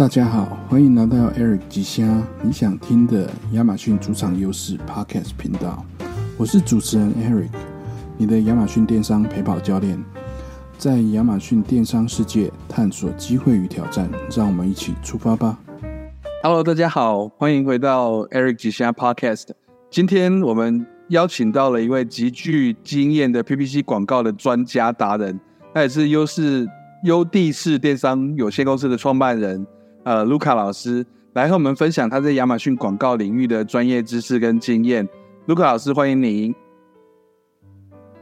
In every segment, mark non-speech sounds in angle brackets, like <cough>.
大家好，欢迎来到 Eric 吉虾你想听的亚马逊主场优势 Podcast 频道。我是主持人 Eric，你的亚马逊电商陪跑教练，在亚马逊电商世界探索机会与挑战，让我们一起出发吧。Hello，大家好，欢迎回到 Eric 吉虾 Podcast。今天我们邀请到了一位极具经验的 PPC 广告的专家达人，他也是优势优地市电商有限公司的创办人。呃，卢卡老师来和我们分享他在亚马逊广告领域的专业知识跟经验。卢卡老师，欢迎您。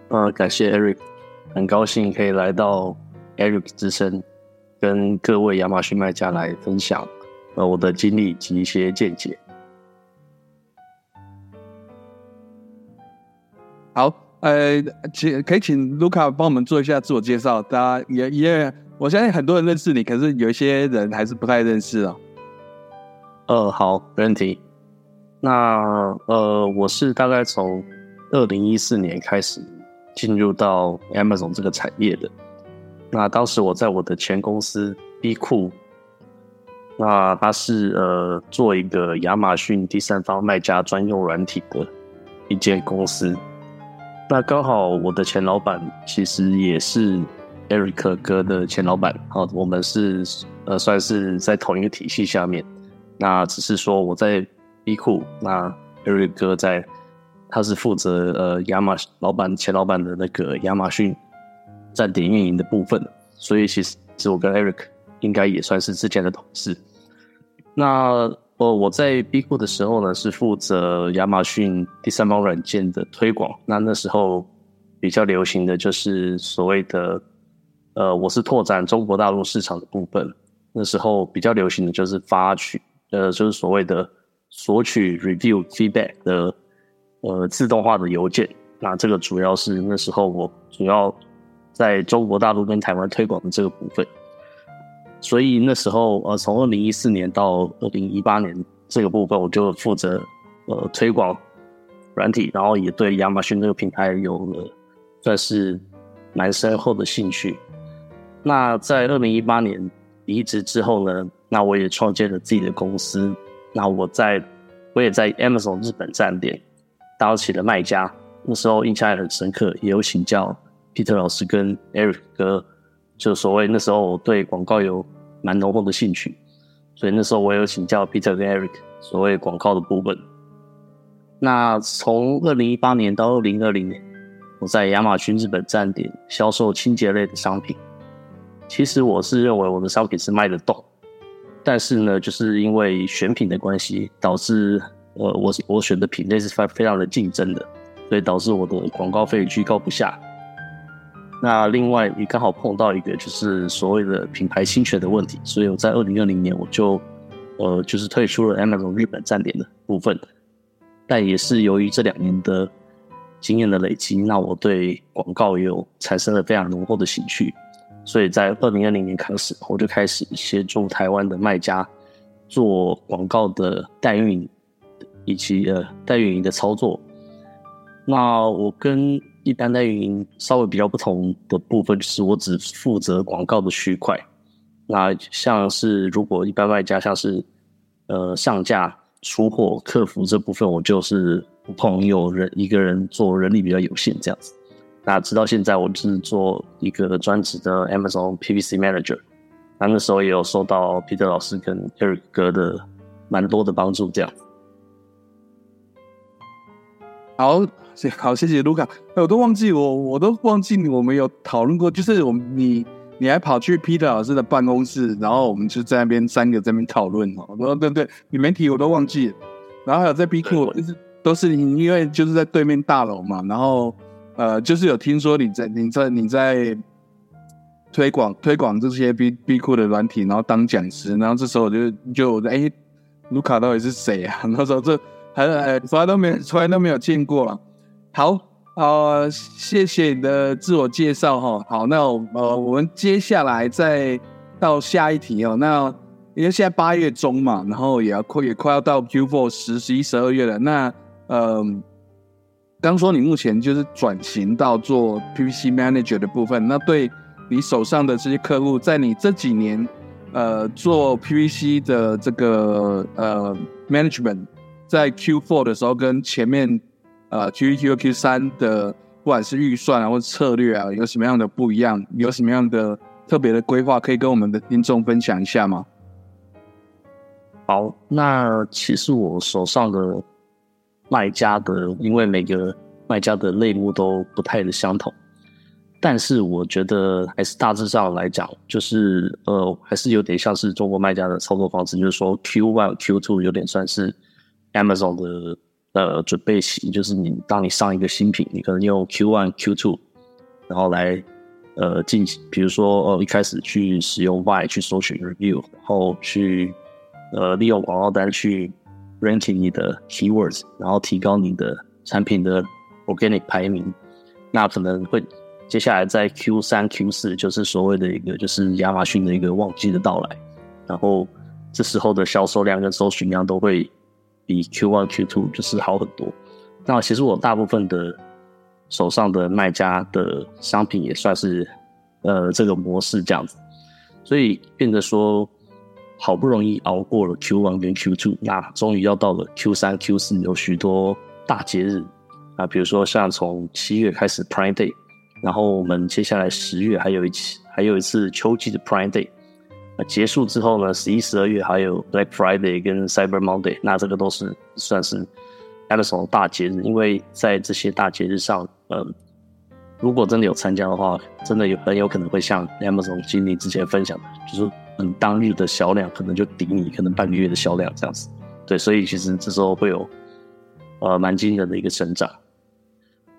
呃，感谢 Eric，很高兴可以来到 Eric 之声，跟各位亚马逊卖家来分享呃我的经历及一些见解。好，呃，请可以请卢卡帮我们做一下自我介绍，大家也也。我相信很多人认识你，可是有一些人还是不太认识哦。呃，好，没问题。那呃，我是大概从二零一四年开始进入到 Amazon 这个产业的。那当时我在我的前公司 B 库，那它是呃做一个亚马逊第三方卖家专用软体的一间公司。那刚好我的前老板其实也是。Eric 哥的前老板，好，我们是呃算是在同一个体系下面。那只是说我在 B 库，那 Eric 哥在，他是负责呃亚马老板前老板的那个亚马逊站点运营的部分。所以其实我跟 Eric 应该也算是之前的同事。那呃我在 B 库的时候呢，是负责亚马逊第三方软件的推广。那那时候比较流行的就是所谓的。呃，我是拓展中国大陆市场的部分。那时候比较流行的就是发取，呃，就是所谓的索取 review feedback 的呃自动化的邮件。那这个主要是那时候我主要在中国大陆跟台湾推广的这个部分。所以那时候呃，从二零一四年到二零一八年这个部分，我就负责呃推广软体，然后也对亚马逊这个品牌有了算是蛮深厚的兴趣。那在二零一八年离职之后呢，那我也创建了自己的公司。那我在我也在 Amazon 日本站点当起了卖家。那时候印象也很深刻，也有请教 Peter 老师跟 Eric 哥，就所谓那时候我对广告有蛮浓厚的兴趣，所以那时候我有请教 Peter 跟 Eric 所谓广告的部分。那从二零一八年到二零二零年，我在亚马逊日本站点销售清洁类的商品。其实我是认为我的商品是卖得动，但是呢，就是因为选品的关系，导致呃我我选的品类是非非常的竞争的，所以导致我的广告费居高不下。那另外也刚好碰到一个就是所谓的品牌侵权的问题，所以我在二零二零年我就呃就是退出了 Amazon 日本站点的部分。但也是由于这两年的经验的累积，那我对广告也有产生了非常浓厚的兴趣。所以在二零二零年开始，我就开始协助台湾的卖家做广告的代运营，以及呃代运营的操作。那我跟一般代运营稍微比较不同的部分，就是我只负责广告的区块。那像是如果一般卖家像是呃上架、出货、客服这部分，我就是不碰，有人一个人做人力比较有限这样子。那直到现在，我是做一个专职的 Amazon PPC Manager。那那时候也有受到 Peter 老师跟 Eric 哥的蛮多的帮助，这样。好，好，谢谢卢卡。我都忘记我，我都忘记我们有讨论过，就是我们你你还跑去 Peter 老师的办公室，然后我们就在那边三个在那边讨论哦。说对对，你没提我都忘记了。然后还有在 B 库，就是都是你，因为就是在对面大楼嘛，然后。呃，就是有听说你在你在你在推广推广这些 B B 库的软体，然后当讲师，然后这时候我就就哎，卢卡到底是谁啊？<laughs> 那时候这还呃从来都没有从来都没有见过了。好，呃，谢谢你的自我介绍哈。好，那呃我们接下来再到下一题哦。那因为现在八月中嘛，然后也要快也快要到 Q4 十十一十二月了。那嗯。刚说你目前就是转型到做 PPC Manager 的部分，那对你手上的这些客户，在你这几年呃做 PVC 的这个呃 management，在 Q4 的时候跟前面呃 Q1、Q2、Q3 的不管是预算啊或策略啊，有什么样的不一样？有什么样的特别的规划，可以跟我们的听众分享一下吗？好，那其实我手上的卖家的，因为每个卖家的类目都不太的相同，但是我觉得还是大致上来讲，就是呃，还是有点像是中国卖家的操作方式，就是说 Q one、Q two 有点算是 Amazon 的呃准备期，就是你当你上一个新品，你可能用 Q one、Q two，然后来呃进行，比如说呃一开始去使用 Y 去搜寻 review，然后去。呃，利用广告单去 ranking 你的 keywords，然后提高你的产品的 organic 排名。那可能会接下来在 Q 三、Q 四，就是所谓的一个就是亚马逊的一个旺季的到来。然后这时候的销售量跟搜寻量都会比 Q one、Q two 就是好很多。那其实我大部分的手上的卖家的商品也算是呃这个模式这样子，所以变得说。好不容易熬过了 Q one 跟 Q two，那终于要到了 Q 三、Q 四，有许多大节日。啊，比如说像从七月开始 Prime Day，然后我们接下来十月还有一期还有一次秋季的 Prime Day，那结束之后呢，十一、十二月还有 Black Friday 跟 Cyber Monday，那这个都是算是 Amazon 大节日，因为在这些大节日上，嗯，如果真的有参加的话，真的有很有可能会像 Amazon 经理之前分享的，就是。嗯，当日的销量可能就抵你可能半个月的销量这样子，对，所以其实这时候会有呃蛮惊人的一个成长。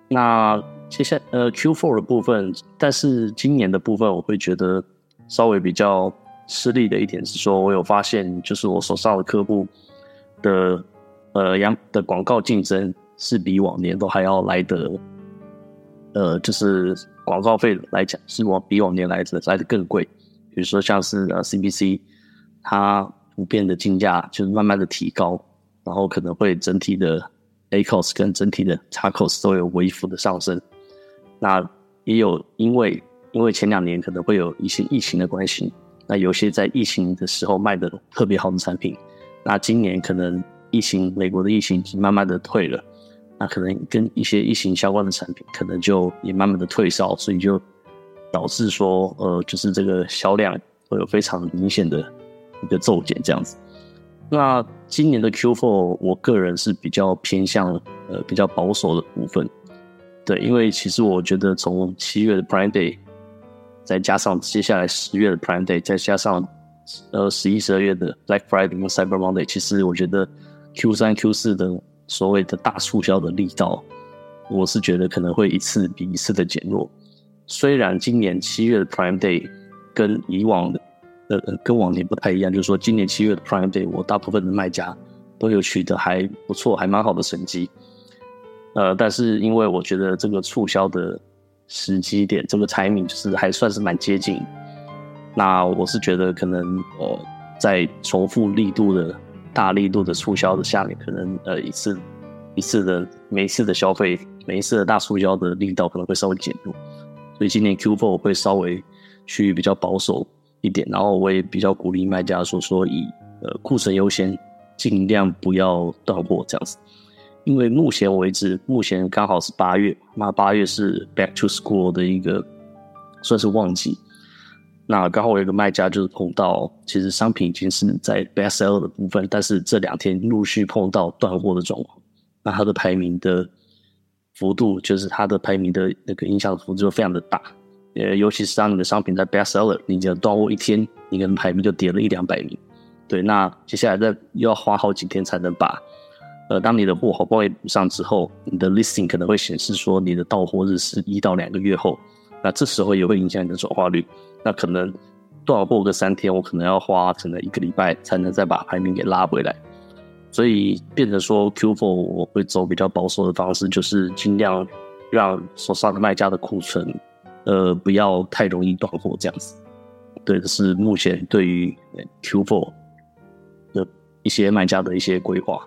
那接下呃 Q4 的部分，但是今年的部分我会觉得稍微比较吃力的一点是说，我有发现就是我手上的客户的呃阳的广告竞争是比往年都还要来的，呃，就是广告费来讲是往比往年来的来的更贵。比如说像是呃 CPC，它普遍的竞价就是慢慢的提高，然后可能会整体的 A cost 跟整体的 X cost 都有微幅的上升。那也有因为因为前两年可能会有一些疫情的关系，那有些在疫情的时候卖的特别好的产品，那今年可能疫情美国的疫情已经慢慢的退了，那可能跟一些疫情相关的产品可能就也慢慢的退烧，所以就。导致说，呃，就是这个销量会有非常明显的一个骤减这样子。那今年的 Q4，我个人是比较偏向呃比较保守的部分，对，因为其实我觉得从七月的 Prime Day，再加上接下来十月的 Prime Day，再加上呃十一、十二月的 Black Friday 跟 Cyber Monday，其实我觉得 Q 三、Q 四的所谓的大促销的力道，我是觉得可能会一次比一次的减弱。虽然今年七月的 Prime Day 跟以往的呃呃跟往年不太一样，就是说今年七月的 Prime Day，我大部分的卖家都有取得还不错、还蛮好的成绩。呃，但是因为我觉得这个促销的时机点，这个 timing 就是还算是蛮接近。那我是觉得可能呃在重复力度的大力度的促销的下面，可能呃一次一次的每一次的消费，每一次的大促销的力道可能会稍微减弱。所以今年 Q4 会稍微去比较保守一点，然后我也比较鼓励卖家说说以呃库存优先，尽量不要断货这样子。因为目前为止，目前刚好是八月，那八月是 Back to School 的一个算是旺季。那刚好我有个卖家就是碰到，其实商品已经是在 Best Seller 的部分，但是这两天陆续碰到断货的状况，那它的排名的。幅度就是它的排名的那个影响幅度就非常的大，呃，尤其是当你的商品在 best seller，你的断货一天，你可能排名就跌了一两百名。对，那接下来再又要花好几天才能把，呃，当你的货好不容易补上之后，你的 listing 可能会显示说你的到货日是一到两个月后，那这时候也会影响你的转化率。那可能断货个三天，我可能要花可能一个礼拜才能再把排名给拉回来。所以变成说 Q4 我会走比较保守的方式，就是尽量让手上的卖家的库存，呃，不要太容易断货这样子。对，这是目前对于 Q4 的一些卖家的一些规划。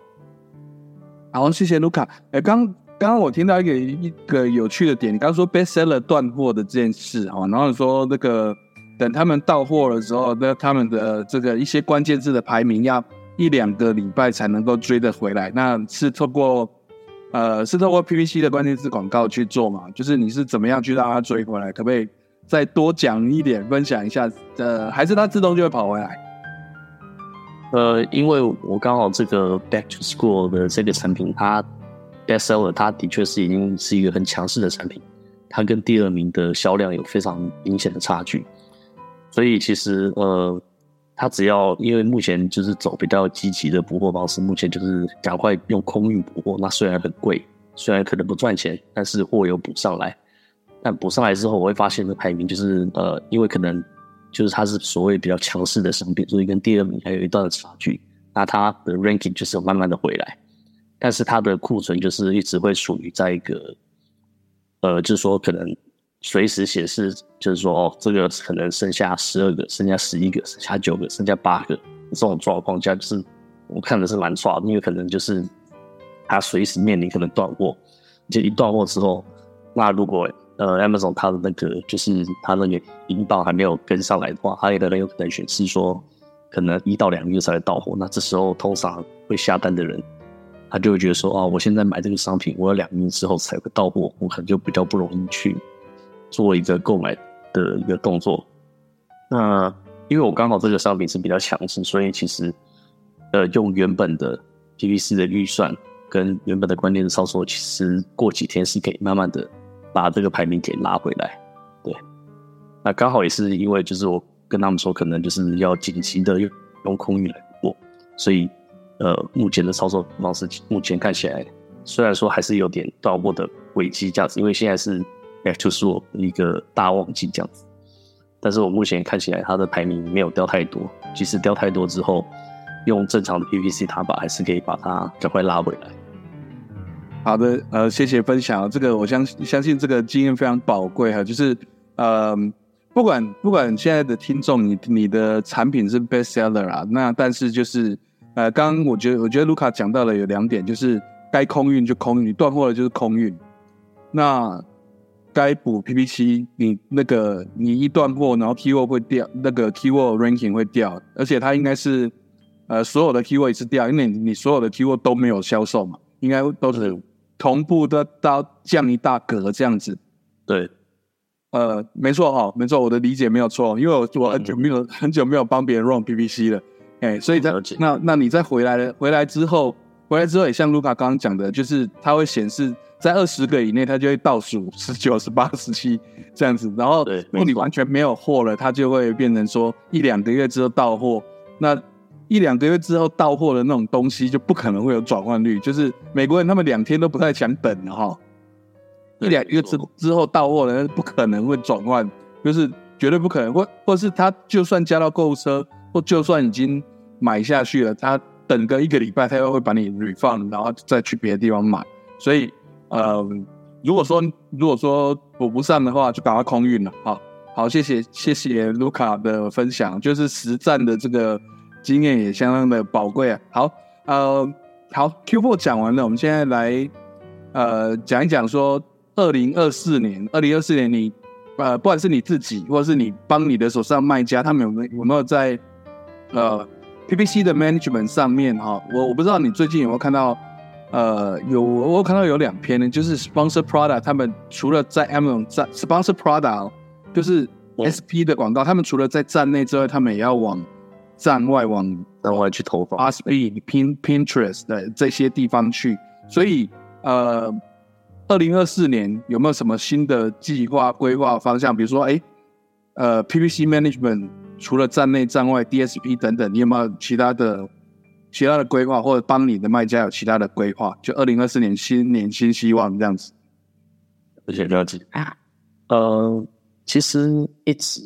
好，谢谢卢卡。哎，刚刚刚我听到一个一个有趣的点，你刚刚说 bestseller 断货的这件事哈，然后说那个等他们到货的时候，那他们的这个一些关键字的排名要一两个礼拜才能够追得回来。那是透过呃，是透过 PPC 的关键字广告去做嘛？就是你是怎么样去让它追回来？可不可以再多讲一点，分享一下？呃，还是它自动就会跑回来？呃，因为我刚好这个 Back to School 的这个产品，它 Best Seller，它的确是已经是一个很强势的产品，它跟第二名的销量有非常明显的差距。所以其实呃，它只要因为目前就是走比较积极的补货方式，目前就是赶快用空运补货。那虽然很贵，虽然可能不赚钱，但是货有补上来。但补上来之后，我会发现的排名就是呃，因为可能。就是它是所谓比较强势的商品，所以跟第二名还有一段的差距。那它的 ranking 就是慢慢的回来，但是它的库存就是一直会处于在一个，呃，就是说可能随时显示，就是说哦，这个可能剩下十二个，剩下十一个，剩下九个，剩下八个这种状况下，就是我看的是蛮差，因为可能就是它随时面临可能断货，就一断货之后，那如果呃，Amazon 它的那个就是它那个引导还没有跟上来的话，它有可能有可能显示说，可能一到两个月才会到货。那这时候通常会下单的人，他就会觉得说，哦，我现在买这个商品，我要两年之后才会到货，我可能就比较不容易去做一个购买的一个动作。那因为我刚好这个商品是比较强势，所以其实呃，用原本的 PVC 的预算跟原本的关键的操作，其实过几天是可以慢慢的。把这个排名给拉回来，对，那刚好也是因为就是我跟他们说，可能就是要紧急的用用空运来过，所以呃，目前的操作方式目前看起来，虽然说还是有点到货的危机这样子，因为现在是 Back to School 一个大旺季这样子，但是我目前看起来它的排名没有掉太多，即使掉太多之后，用正常的 PPC 塔把还是可以把它赶快拉回来。好的，呃，谢谢分享。这个我相相信这个经验非常宝贵哈。就是，呃，不管不管现在的听众，你你的产品是 best seller 啊，那但是就是，呃，刚刚我觉得我觉得卢卡讲到了有两点，就是该空运就空运，你断货了就是空运。那该补 PP 七，你那个你一断货，然后 keyword 会掉，那个 keyword ranking 会掉，而且它应该是，呃，所有的 keyword 一次掉，因为你所有的 keyword 都没有销售嘛，应该都是。同步的到降一大格这样子，对，呃，没错哈，没错，我的理解没有错，因为我我很久没有很久没有帮别人 run PPC 了，哎，所以在那那你再回来了，回来之后，回来之后也像卢卡刚刚讲的，就是它会显示在二十个以内，它就会倒数十九、十八、十七这样子，然后如果你完全没有货了，它就会变成说一两个月之后到货，那。一两个月之后到货的那种东西就不可能会有转换率，就是美国人他们两天都不太想等的哈。一两个月之之后到货的不可能会转换，就是绝对不可能，或或是他就算加到购物车，或就算已经买下去了，他等个一个礼拜，他又会把你 refund，然后再去别的地方买。所以呃，如果说如果说补不上的话，就赶快空运了。好，好，谢谢谢谢卢卡的分享，就是实战的这个。经验也相当的宝贵啊。好，呃，好，Q4 讲完了，我们现在来呃讲一讲说，二零二四年，二零二四年你呃，不管是你自己，或者是你帮你的手上卖家，他们有没有有没有在呃 PPC 的 management 上面哈？我我不知道你最近有没有看到呃有我看到有两篇呢，就是 sponsor product，他们除了在 Amazon 在 sponsor product 就是 SP 的广告，他们除了在站内之外，他们也要往站外往站外去投放 s p Pin Pinterest 的这些地方去，所以呃，二零二四年有没有什么新的计划规划方向？比如说，哎，呃，PPC Management 除了站内站外 DSP 等等，你有没有其他的其他的规划，或者帮你的卖家有其他的规划？就二零二四年新年新希望这样子。谢谢了解。呃，其实一直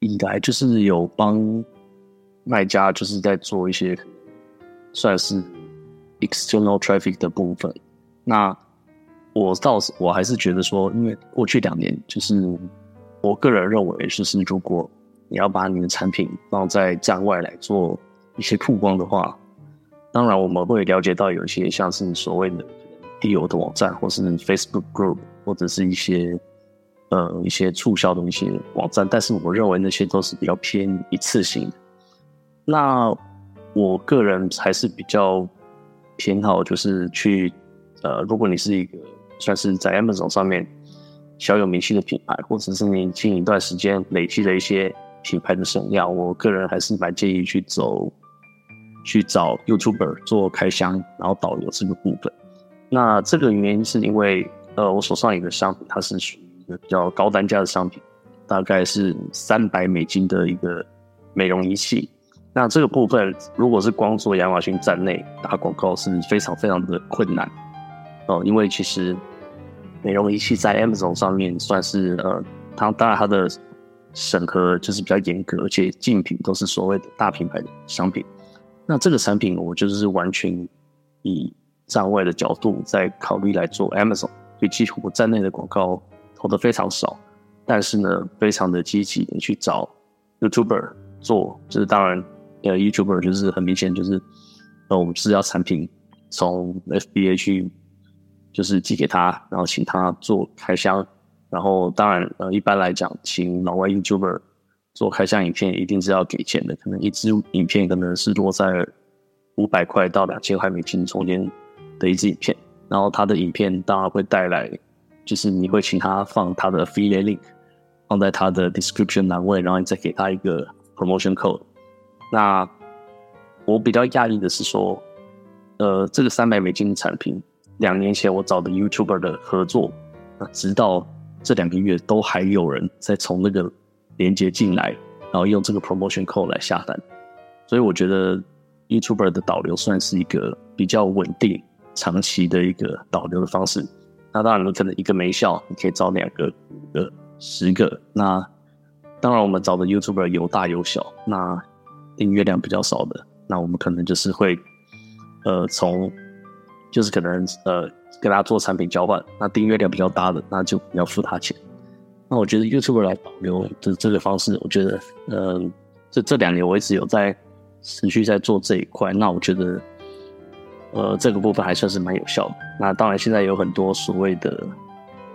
以来就是有帮。卖家就是在做一些算是 external traffic 的部分。那我倒是我还是觉得说，因为过去两年，就是我个人认为，就是如果你要把你的产品放在站外来做一些曝光的话，当然我们会了解到有一些像是所谓的 deal 的网站，或是 Facebook group，或者是一些呃一些促销的一些网站，但是我认为那些都是比较偏一次性的。那我个人还是比较偏好，就是去呃，如果你是一个算是在 Amazon 上面小有名气的品牌，或者是你近一段时间累积了一些品牌的省量，我个人还是蛮建议去走去找 YouTuber 做开箱，然后导游这个部分。那这个原因是因为呃，我手上有个商品，它是属于一个比较高单价的商品，大概是三百美金的一个美容仪器。那这个部分，如果是光做亚马逊站内打广告是非常非常的困难哦，因为其实美容仪器在 Amazon 上面算是呃，它当然它的审核就是比较严格，而且竞品都是所谓的大品牌的商品。那这个产品我就是完全以站外的角度在考虑来做 Amazon，所以几乎站内的广告投的非常少，但是呢，非常的积极的去找 YouTuber 做，就是当然。呃，YouTuber 就是很明显，就是呃，我们是要产品从 FBA 去，就是寄给他，然后请他做开箱，然后当然呃，一般来讲，请老外 YouTuber 做开箱影片，一定是要给钱的，可能一支影片可能是落在五百块到两千块美金中间的一支影片，然后他的影片当然会带来，就是你会请他放他的 affiliate link 放在他的 description 栏位，然后你再给他一个 promotion code。那我比较讶异的是说，呃，这个三百美金的产品，两年前我找的 YouTuber 的合作，那直到这两个月都还有人在从那个连接进来，然后用这个 promotion code 来下单，所以我觉得 YouTuber 的导流算是一个比较稳定、长期的一个导流的方式。那当然，你可能一个没效，你可以找两个、五个、十个。那当然，我们找的 YouTuber 有大有小，那。订阅量比较少的，那我们可能就是会，呃，从就是可能呃跟他做产品交换。那订阅量比较大的，那就要付他钱。那我觉得 YouTube 来保留的这个方式，我觉得，嗯，这这两年我一直有在持续在做这一块。那我觉得，呃，这个部分还算是蛮有效的。那当然，现在有很多所谓的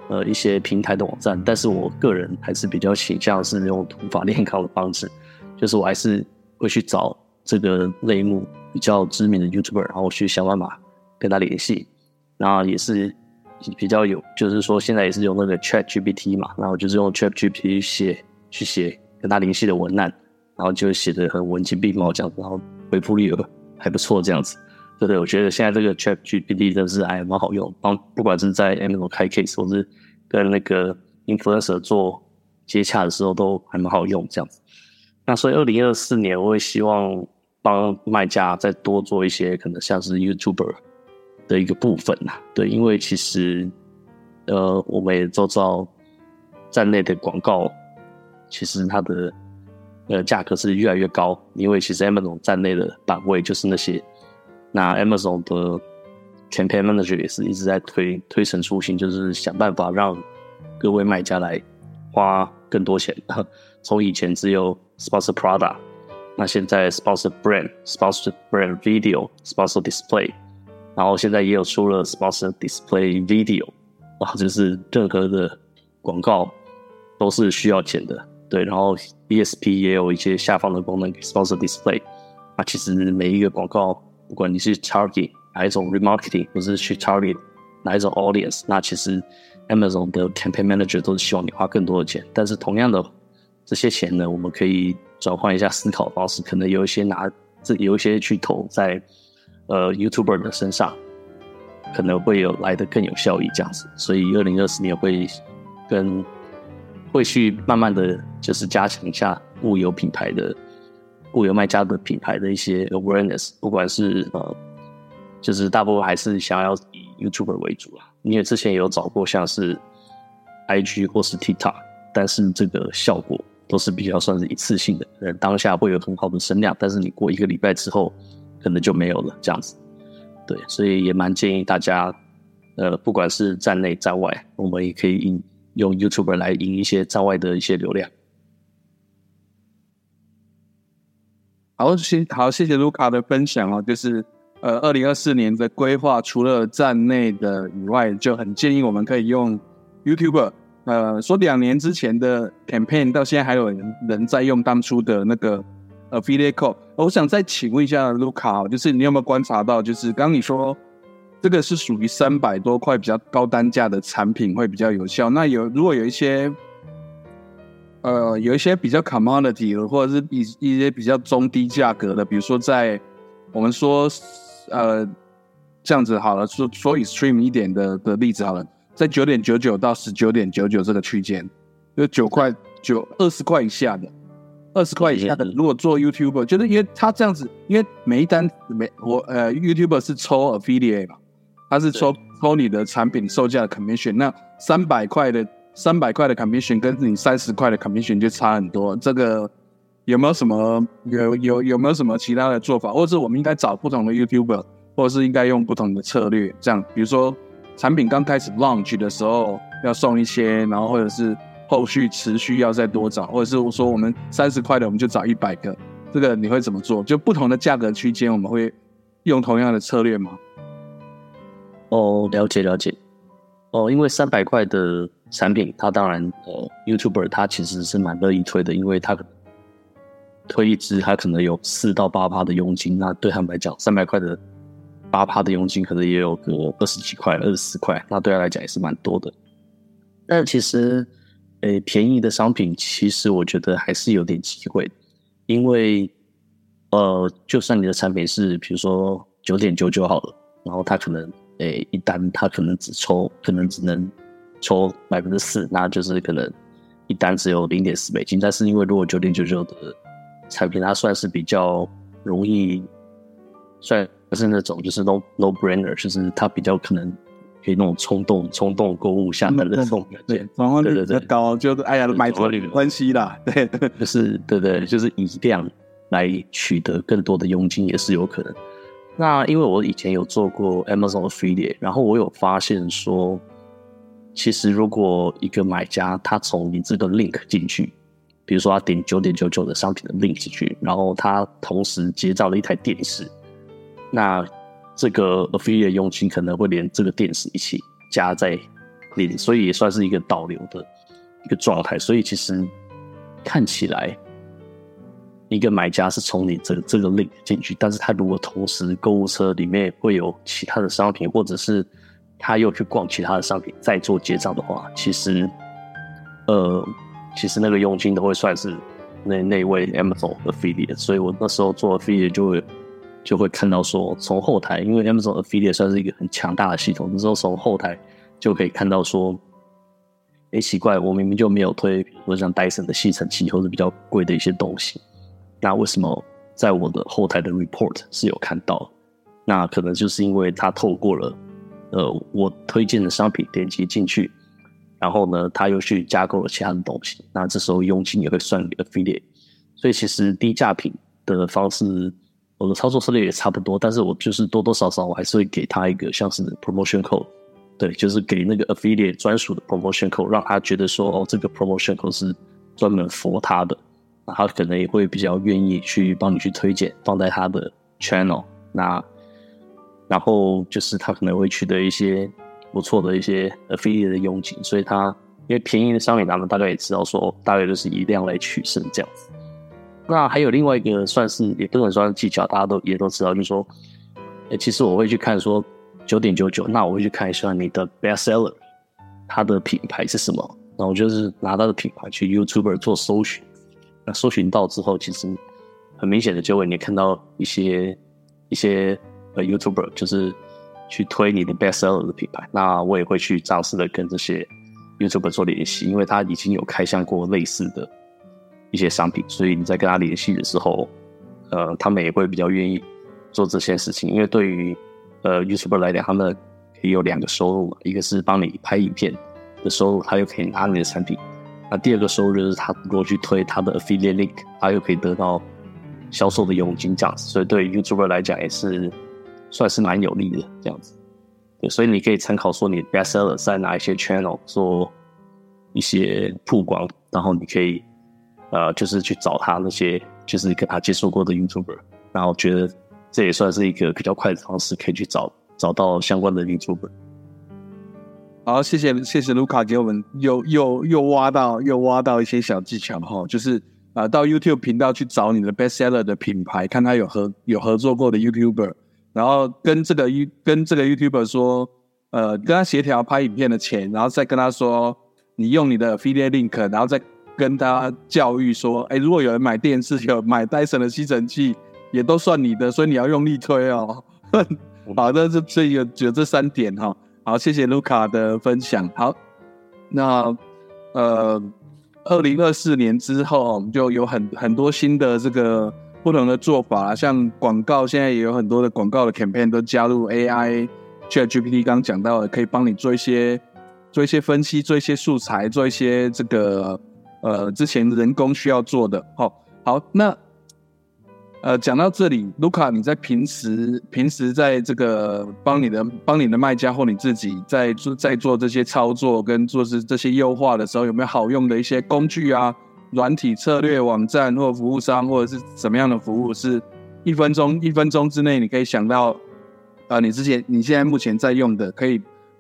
呃一些平台的网站，但是我个人还是比较倾向是用土法炼钢的方式，就是我还是。会去找这个类目比较知名的 YouTuber，然后去想办法跟他联系，然后也是比较有，就是说现在也是用那个 Chat GPT 嘛，然后就是用 Chat GPT 写去写跟他联系的文案，然后就写的很文情并茂这样子，然后回复率还不错这样子，对对，我觉得现在这个 Chat GPT 真是还蛮好用，帮不管是在 Amazon 开 case 或是跟那个 influencer 做接洽的时候都还蛮好用这样子。那所以，二零二四年我会希望帮卖家再多做一些可能像是 YouTuber 的一个部分呐。对，因为其实呃，我们也都知道站内的广告，其实它的呃价格是越来越高。因为其实 Amazon 站内的版位就是那些，那 Amazon 的 Campaign Manager 也是一直在推推陈出新，就是想办法让各位卖家来花更多钱。从以前只有 sponsor product，那现在 sponsor brand、sponsor brand video、sponsor display，然后现在也有出了 sponsor display video，哇，就是任何的广告都是需要钱的，对。然后 ESP 也有一些下方的功能，sponsor display，啊，其实每一个广告，不管你是 target 哪一种 remarketing，或是去 target 哪一种 audience，那其实 Amazon 的 campaign manager 都是希望你花更多的钱，但是同样的。这些钱呢，我们可以转换一下思考方式，可能有一些拿这有一些去投在呃 YouTuber 的身上，可能会有来的更有效益这样子。所以二零二四年会跟会去慢慢的就是加强一下物有品牌的物有卖家的品牌的一些 awareness，不管是呃就是大部分还是想要以 YouTuber 为主啊，因为之前有找过像是 IG 或是 TikTok，但是这个效果。都是比较算是一次性的，当下会有很好的声量，但是你过一个礼拜之后，可能就没有了这样子。对，所以也蛮建议大家，呃，不管是站内站外，我们也可以引用 YouTube 来引一些站外的一些流量。好，谢好，谢谢卢卡的分享哦，就是呃，二零二四年的规划，除了站内的以外，就很建议我们可以用 YouTube。呃，说两年之前的 campaign 到现在还有人人在用当初的那个 affiliate code。我想再请问一下卢卡，就是你有没有观察到，就是刚刚你说这个是属于三百多块比较高单价的产品会比较有效？那有如果有一些呃有一些比较 commodity 的，或者是一一些比较中低价格的，比如说在我们说呃这样子好了，说说 extreme 一点的的例子好了。在九点九九到十九点九九这个区间，就九块九二十块以下的，二十块以下的，如果做 YouTuber，就是因为他这样子，因为每一单每我呃 YouTuber 是抽 affiliate 嘛，他是抽抽你的产品售价的 commission，那三百块的三百块的 commission 跟你三十块的 commission 就差很多。这个有没有什么有有有没有什么其他的做法，或者是我们应该找不同的 YouTuber，或者是应该用不同的策略，这样比如说。产品刚开始 launch 的时候要送一些，然后或者是后续持续要再多找，或者是我说我们三十块的我们就找一百个，这个你会怎么做？就不同的价格区间，我们会用同样的策略吗？哦，了解了解。哦，因为三百块的产品，它当然呃，YouTuber 他其实是蛮乐意推的，因为他推一支，他可能有四到八趴的佣金，那对他们来讲，三百块的。八趴的佣金可能也有个二十几块、二十四块，那对他来讲也是蛮多的。但其实，诶，便宜的商品其实我觉得还是有点机会，因为，呃，就算你的产品是比如说九点九九好了，然后他可能诶一单他可能只抽，可能只能抽百分之四，那就是可能一单只有零点四美金。但是因为如果九点九九的产品，它算是比较容易算。不是那种，就是 no no brainer，就是它比较可能可以那种冲动冲动购物下的那种，对，转化率比较高，就是哎呀买错关系啦，对，就是对对，就是以量来取得更多的佣金也是有可能。那因为我以前有做过 Amazon affiliate，然后我有发现说，其实如果一个买家他从你这个 link 进去，比如说他点九点九九的商品的 link 进去，然后他同时结账了一台电视。那这个 affiliate 佣金可能会连这个电视一起加在里，所以也算是一个导流的一个状态。所以其实看起来，一个买家是从你这这个 link 进去，但是他如果同时购物车里面会有其他的商品，或者是他又去逛其他的商品再做结账的话，其实，呃，其实那个佣金都会算是那那位 Amazon affiliate。所以我那时候做 affiliate 就会。就会看到说，从后台，因为 Amazon Affiliate 算是一个很强大的系统，那时候从后台就可以看到说，哎，奇怪，我明明就没有推，比如说像 Dyson 的吸尘器或者比较贵的一些东西，那为什么在我的后台的 report 是有看到？那可能就是因为他透过了，呃，我推荐的商品点击进去，然后呢，他又去加购了其他的东西，那这时候佣金也会算给 Affiliate，所以其实低价品的方式。我的操作策略也差不多，但是我就是多多少少我还是会给他一个像是 promotion code，对，就是给那个 affiliate 专属的 promotion code，让他觉得说哦，这个 promotion code 是专门服他的，那他可能也会比较愿意去帮你去推荐，放在他的 channel，那然后就是他可能会取得一些不错的一些 affiliate 的佣金，所以他因为便宜的商品，咱们大概也知道说，大概就是以量来取胜这样子。那还有另外一个算是也不能算技巧，大家都也都知道，就是说，诶，其实我会去看说九点九九，那我会去看一下你的 best seller，它的品牌是什么，那我就是拿它的品牌去 YouTuber 做搜寻，那搜寻到之后，其实很明显的就会你看到一些一些呃 YouTuber 就是去推你的 best seller 的品牌，那我也会去尝试的跟这些 YouTuber 做联系，因为他已经有开箱过类似的。一些商品，所以你在跟他联系的时候，呃，他们也会比较愿意做这些事情，因为对于呃 YouTuber 来讲，他们可以有两个收入嘛，一个是帮你拍影片的收入，他又可以拿你的产品；那第二个收入就是他如果去推他的 affiliate link，他又可以得到销售的佣金这样子，所以对 YouTuber 来讲也是算是蛮有利的这样子。对，所以你可以参考说你 best seller 在哪一些 channel 做一些曝光，然后你可以。呃，就是去找他那些，就是跟他接触过的 YouTuber，然后觉得这也算是一个比较快的方式，可以去找找到相关的 YouTuber。好，谢谢谢谢卢卡给我们又又又挖到又挖到一些小技巧哈，就是啊到 YouTube 频道去找你的 bestseller 的品牌，看他有合有合作过的 YouTuber，然后跟这个 You 跟这个 YouTuber 说，呃跟他协调拍影片的钱，然后再跟他说你用你的 affiliate link，然后再跟他教育说，哎如果有人买电视有买 Dyson 的吸尘器，也都算你的，所以你要用力推哦。<laughs> 好的，这这有有这三点哈。好，谢谢卢卡的分享。好，那呃，二零二四年之后，我们就有很很多新的这个不同的做法，像广告，现在也有很多的广告的 campaign 都加入 AI，ChatGPT 刚讲到的，可以帮你做一些做一些分析，做一些素材，做一些这个呃之前人工需要做的。好，好，那。呃，讲到这里，卢卡，你在平时平时在这个帮你的帮你的卖家或你自己在做在做这些操作跟做这这些优化的时候，有没有好用的一些工具啊、软体、策略、网站或服务商或者是什么样的服务，是一分钟一分钟之内你可以想到啊？你之前你现在目前在用的，可以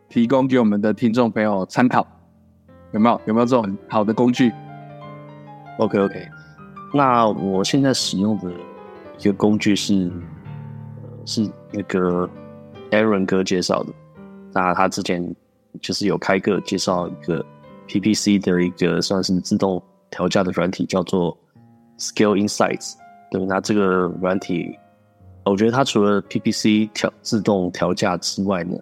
提供给我们的听众朋友参考，有没有？有没有这种好的工具？OK OK，那我现在使用的。一个工具是，呃，是那个 Aaron 哥介绍的。那他之前就是有开个介绍一个 PPC 的一个算是自动调价的软体，叫做 Scale Insights。对，那这个软体，我觉得它除了 PPC 调自动调价之外呢，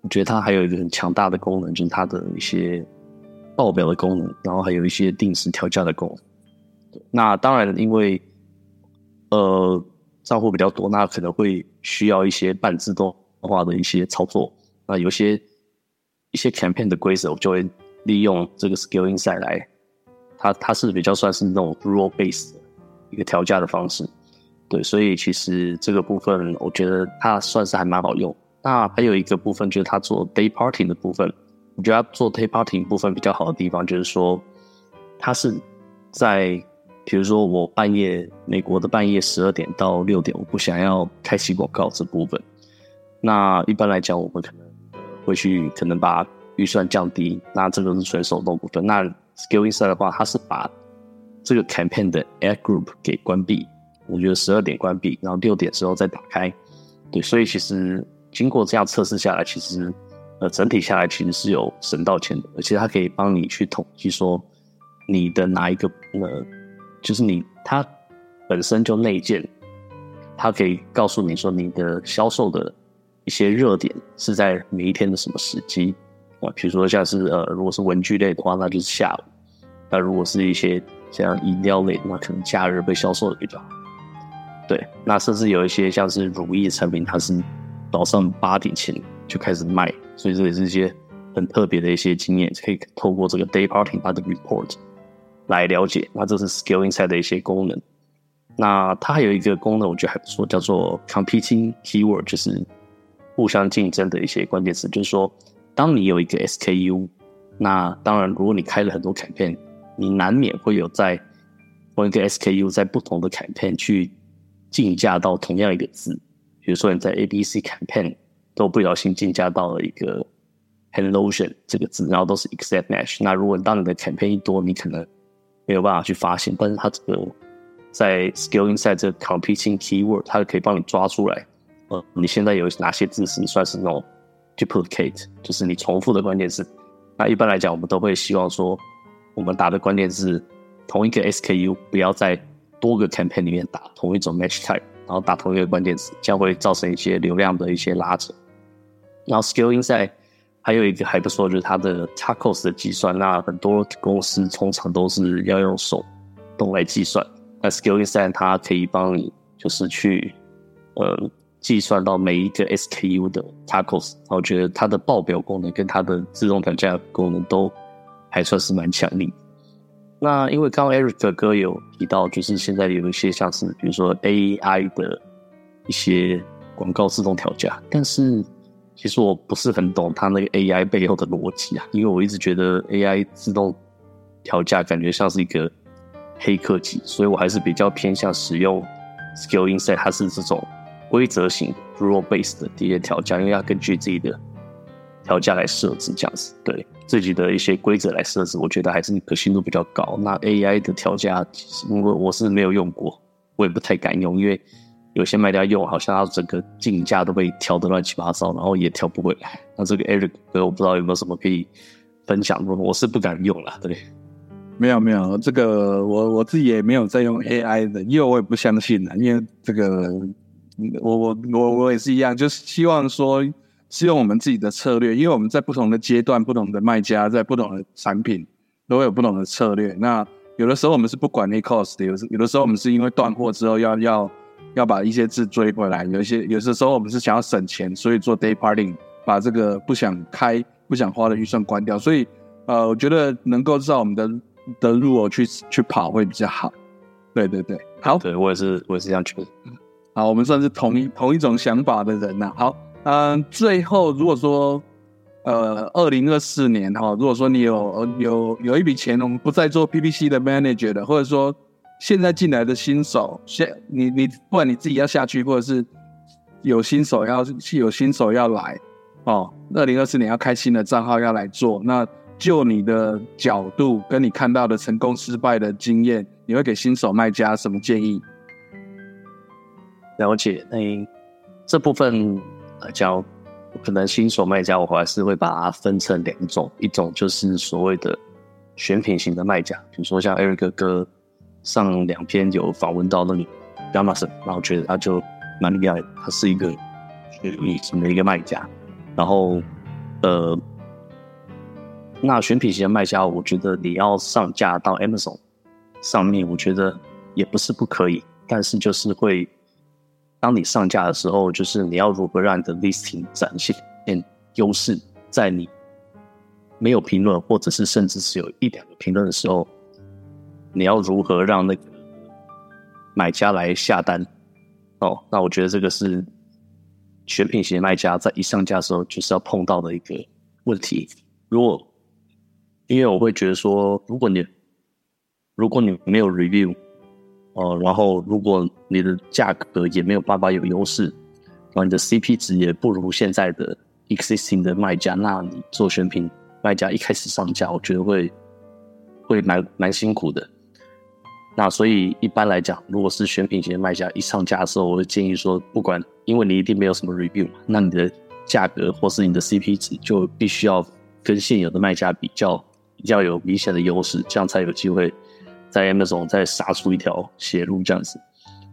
我觉得它还有一个很强大的功能，就是它的一些报表的功能，然后还有一些定时调价的功能。那当然，因为呃，账户比较多，那可能会需要一些半自动化的一些操作。那有些一些 campaign 的规则，我就会利用这个 Skill Insight 来，它它是比较算是那种 rule base 的一个调价的方式。对，所以其实这个部分我觉得它算是还蛮好用。那还有一个部分就是它做 day parting 的部分，我觉得它做 day parting 部分比较好的地方就是说，它是在。比如说，我半夜美国的半夜十二点到六点，我不想要开启广告这部分。那一般来讲，我们可能会去可能把预算降低。那这个是纯手动部分。那 Skill Insight 的话，它是把这个 campaign 的 Ad Group 给关闭。我觉得十二点关闭，然后六点之后再打开。对，所以其实经过这样测试下来，其实呃整体下来其实是有省到钱的，而且它可以帮你去统计说你的哪一个呃。就是你，它本身就内建，它可以告诉你说你的销售的一些热点是在每一天的什么时机啊？比如说像是呃，如果是文具类的话，那就是下午；那如果是一些像饮料类，那可能假日被销售的比较好。对，那甚至有一些像是乳液产品，它是早上八点前就开始卖，所以这也是一些很特别的一些经验，可以透过这个 day parting 它的 report。来了解，那这是 Skill Inside 的一些功能。那它还有一个功能，我觉得还不错，叫做 Competing Keyword，就是互相竞争的一些关键词。就是说，当你有一个 SKU，那当然，如果你开了很多 campaign，你难免会有在同一个 SKU 在不同的 campaign 去竞价到同样一个字。比如说你在 ABC campaign 都不小心竞价到了一个 Hand Lotion 这个字，然后都是 Exact Match。那如果当你的 campaign 一多，你可能没有办法去发现，但是它这个在 skill inside 这个 Competing Keyword，它可以帮你抓出来。呃，你现在有哪些字词算是那种 Duplicate，就是你重复的关键字。那一般来讲，我们都会希望说，我们打的关键字同一个 SKU 不要在多个 Campaign 里面打同一种 Match Type，然后打同一个关键词，将会造成一些流量的一些拉扯。然后 skill inside。还有一个还不错，就是它的 Tacos 的计算。那很多公司通常都是要用手动来计算。那 Skill Insight 它可以帮你，就是去呃计算到每一个 SKU 的 Tacos。我觉得它的报表功能跟它的自动调价功能都还算是蛮强力。那因为刚刚 Eric 哥有提到，就是现在有一些像是比如说 AI 的一些广告自动调价，但是。其实我不是很懂它那个 AI 背后的逻辑啊，因为我一直觉得 AI 自动调价感觉像是一个黑科技，所以我还是比较偏向使用 Skill Insight，它是这种规则型 rule based 的这些调价，因为要根据自己的调价来设置这样子，对自己的一些规则来设置，我觉得还是可信度比较高。那 AI 的调价，其实因为我是没有用过，我也不太敢用，因为有些卖家用，好像他整个竞价都被调得乱七八糟，然后也调不回来。那这个 Eric 哥，我不知道有没有什么可以分享的，我是不敢用了。对，没有没有，这个我我自己也没有在用 AI 的，因为我也不相信啊，因为这个我我我我也是一样，就是希望说。是用我们自己的策略，因为我们在不同的阶段、不同的卖家，在不同的产品都会有不同的策略。那有的时候我们是不管那 cost 的，有有的时候我们是因为断货之后要要要把一些字追回来。有一些有些时候我们是想要省钱，所以做 day parting，把这个不想开、不想花的预算关掉。所以呃，我觉得能够照我们的的路去去跑会比较好。对对对，好，对我也是我也是这样觉得。好，我们算是同一同一种想法的人呐。好。嗯，最后如果说，呃，二零二四年哈，如果说你有有有一笔钱，我们不再做 PPC 的 manager 的，或者说现在进来的新手，现你你不管你自己要下去，或者是有新手要有新手要来哦，二零二四年要开新的账号要来做，那就你的角度跟你看到的成功失败的经验，你会给新手卖家什么建议？了解，那这部分呃。叫可能新手卖家，我还是会把它分成两种，一种就是所谓的选品型的卖家，比如说像 Eric 哥上两篇有访问到那个 Amazon，然后觉得他就蛮厉害，他是一个选品型的一个卖家。然后呃，那选品型的卖家，我觉得你要上架到 Amazon 上面，我觉得也不是不可以，但是就是会。当你上架的时候，就是你要如何让你的 listing 展现优势，在你没有评论，或者是甚至是有一两个评论的时候，你要如何让那个买家来下单？哦，那我觉得这个是选品型卖家在一上架的时候就是要碰到的一个问题。如果因为我会觉得说，如果你如果你没有 review。哦，然后如果你的价格也没有办法有优势，然后你的 CP 值也不如现在的 existing 的卖家，那你做选品卖家一开始上架，我觉得会会蛮蛮辛苦的。那所以一般来讲，如果是选品型的卖家一上架的时候，我会建议说，不管因为你一定没有什么 review 嘛，那你的价格或是你的 CP 值就必须要跟现有的卖家比较，比较有明显的优势，这样才有机会。在 Amazon 再杀出一条血路这样子，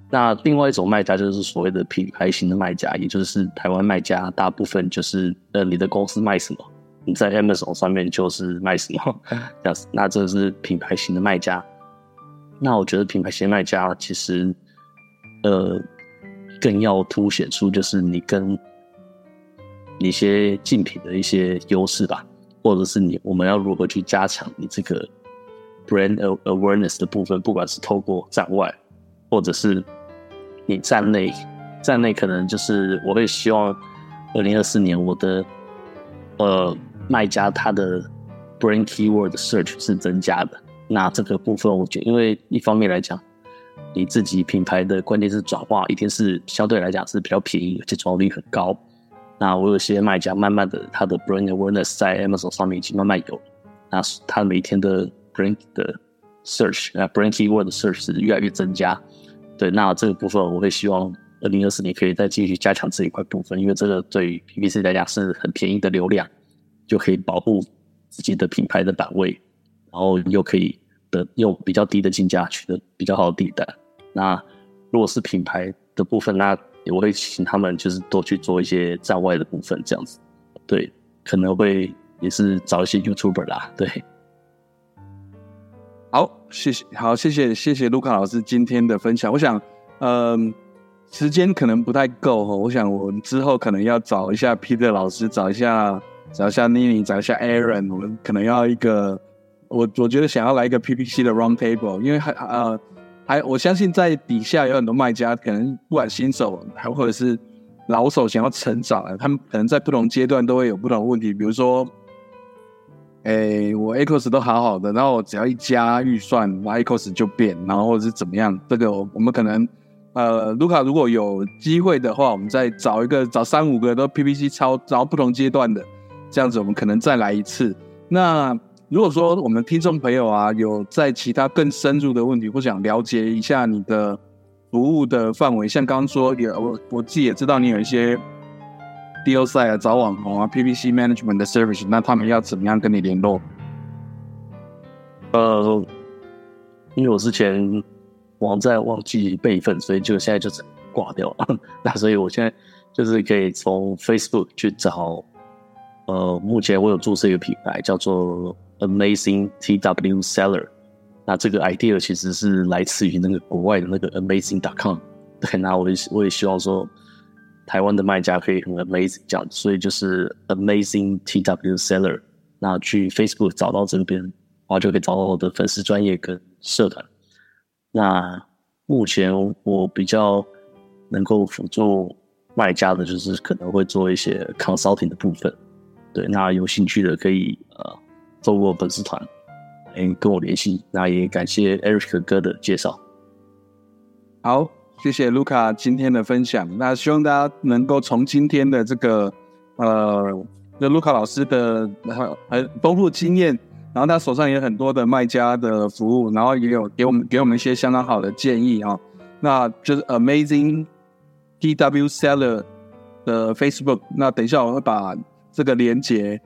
那另外一种卖家就是所谓的品牌型的卖家，也就是台湾卖家，大部分就是呃你的公司卖什么，你在 Amazon 上面就是卖什么 <laughs> 这样子。那这是品牌型的卖家。那我觉得品牌型卖家其实呃更要凸显出就是你跟一些竞品的一些优势吧，或者是你我们要如何去加强你这个。brand awareness 的部分，不管是透过站外，或者是你站内，站内可能就是我会希望二零二四年我的呃卖家他的 brand keyword search 是增加的。那这个部分，我觉得因为一方面来讲，你自己品牌的关键是转化一定是相对来讲是比较便宜，而且转化率很高。那我有些卖家慢慢的他的 brand awareness 在 Amazon 上面已经慢慢有，那他每天的。brand 的 search 啊，brand keyword 的 search 是越来越增加。对，那这个部分我会希望二零二四年可以再继续加强这一块部分，因为这个对于 PPC 来讲是很便宜的流量，就可以保护自己的品牌的版位，然后又可以的用比较低的进价取得比较好的订单。那如果是品牌的部分，那我会请他们就是多去做一些站外的部分，这样子。对，可能会也是找一些 YouTuber 啦，<laughs> 对。好，谢谢，好，谢谢，谢谢卢卡老师今天的分享。我想，嗯，时间可能不太够哈。我想，我们之后可能要找一下 Peter 老师，找一下，找一下 Nini，找一下 Aaron。我们可能要一个，我我觉得想要来一个 PPC 的 Round Table，因为还呃还我相信在底下有很多卖家，可能不管新手还或者是老手想要成长，他们可能在不同阶段都会有不同问题，比如说。哎，我 A cos 都好好的，然后我只要一加预算，那 A cos 就变，然后或者是怎么样？这个我们可能，呃，卢卡如果有机会的话，我们再找一个，找三五个都 PPC 超，然后不同阶段的，这样子我们可能再来一次。那如果说我们听众朋友啊，有在其他更深入的问题，或想了解一下你的服务的范围，像刚刚说，有我我自己也知道你有一些 deal 赛啊、找网红啊、PPC management 的 service，那他们要怎么样跟你联络？呃，因为我之前网站忘记备份，所以就现在就挂掉了。<laughs> 那所以我现在就是可以从 Facebook 去找。呃，目前我有注册一个品牌，叫做 Amazing TW Seller。那这个 idea 其实是来自于那个国外的那个 Amazing.com。对，那我也我也希望说，台湾的卖家可以很 amazing 这样，所以就是 Amazing TW Seller。那去 Facebook 找到这边，然后就可以找到我的粉丝专业跟社团。那目前我比较能够辅助卖家的，就是可能会做一些 consulting 的部分。对，那有兴趣的可以呃，透过粉丝团嗯跟我联系。那也感谢 Eric 哥的介绍。好，谢谢卢卡今天的分享。那希望大家能够从今天的这个呃，那卢卡老师的很很丰富经验，然后他手上也有很多的卖家的服务，然后也有给我们给我们一些相当好的建议啊。那就是 Amazing TW Seller 的 Facebook。那等一下我会把。这个连接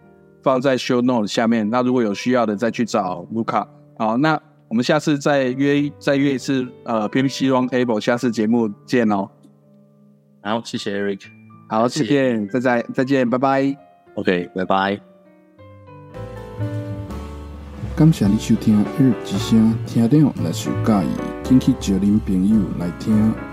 放在 show note 下面，那如果有需要的再去找卢卡。好，那我们下次再约再约一次，呃 PPC Round Table，下次节目见哦。好，谢谢 Eric。好，谢谢，再再再见，拜拜。OK，拜拜。感谢你收听 Eric 之声，听了若是有介意，请去招恁朋友来听。